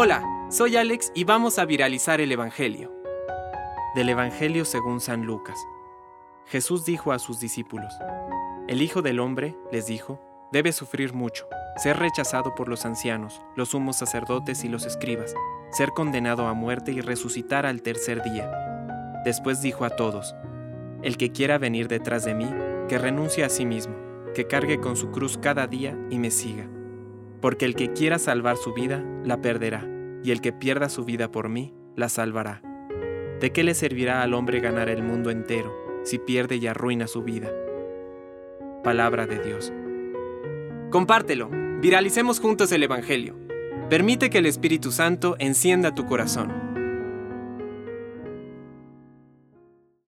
Hola, soy Alex y vamos a viralizar el Evangelio. Del Evangelio según San Lucas. Jesús dijo a sus discípulos, El Hijo del Hombre, les dijo, debe sufrir mucho, ser rechazado por los ancianos, los sumos sacerdotes y los escribas, ser condenado a muerte y resucitar al tercer día. Después dijo a todos, El que quiera venir detrás de mí, que renuncie a sí mismo, que cargue con su cruz cada día y me siga. Porque el que quiera salvar su vida, la perderá, y el que pierda su vida por mí, la salvará. ¿De qué le servirá al hombre ganar el mundo entero si pierde y arruina su vida? Palabra de Dios. Compártelo, viralicemos juntos el Evangelio. Permite que el Espíritu Santo encienda tu corazón.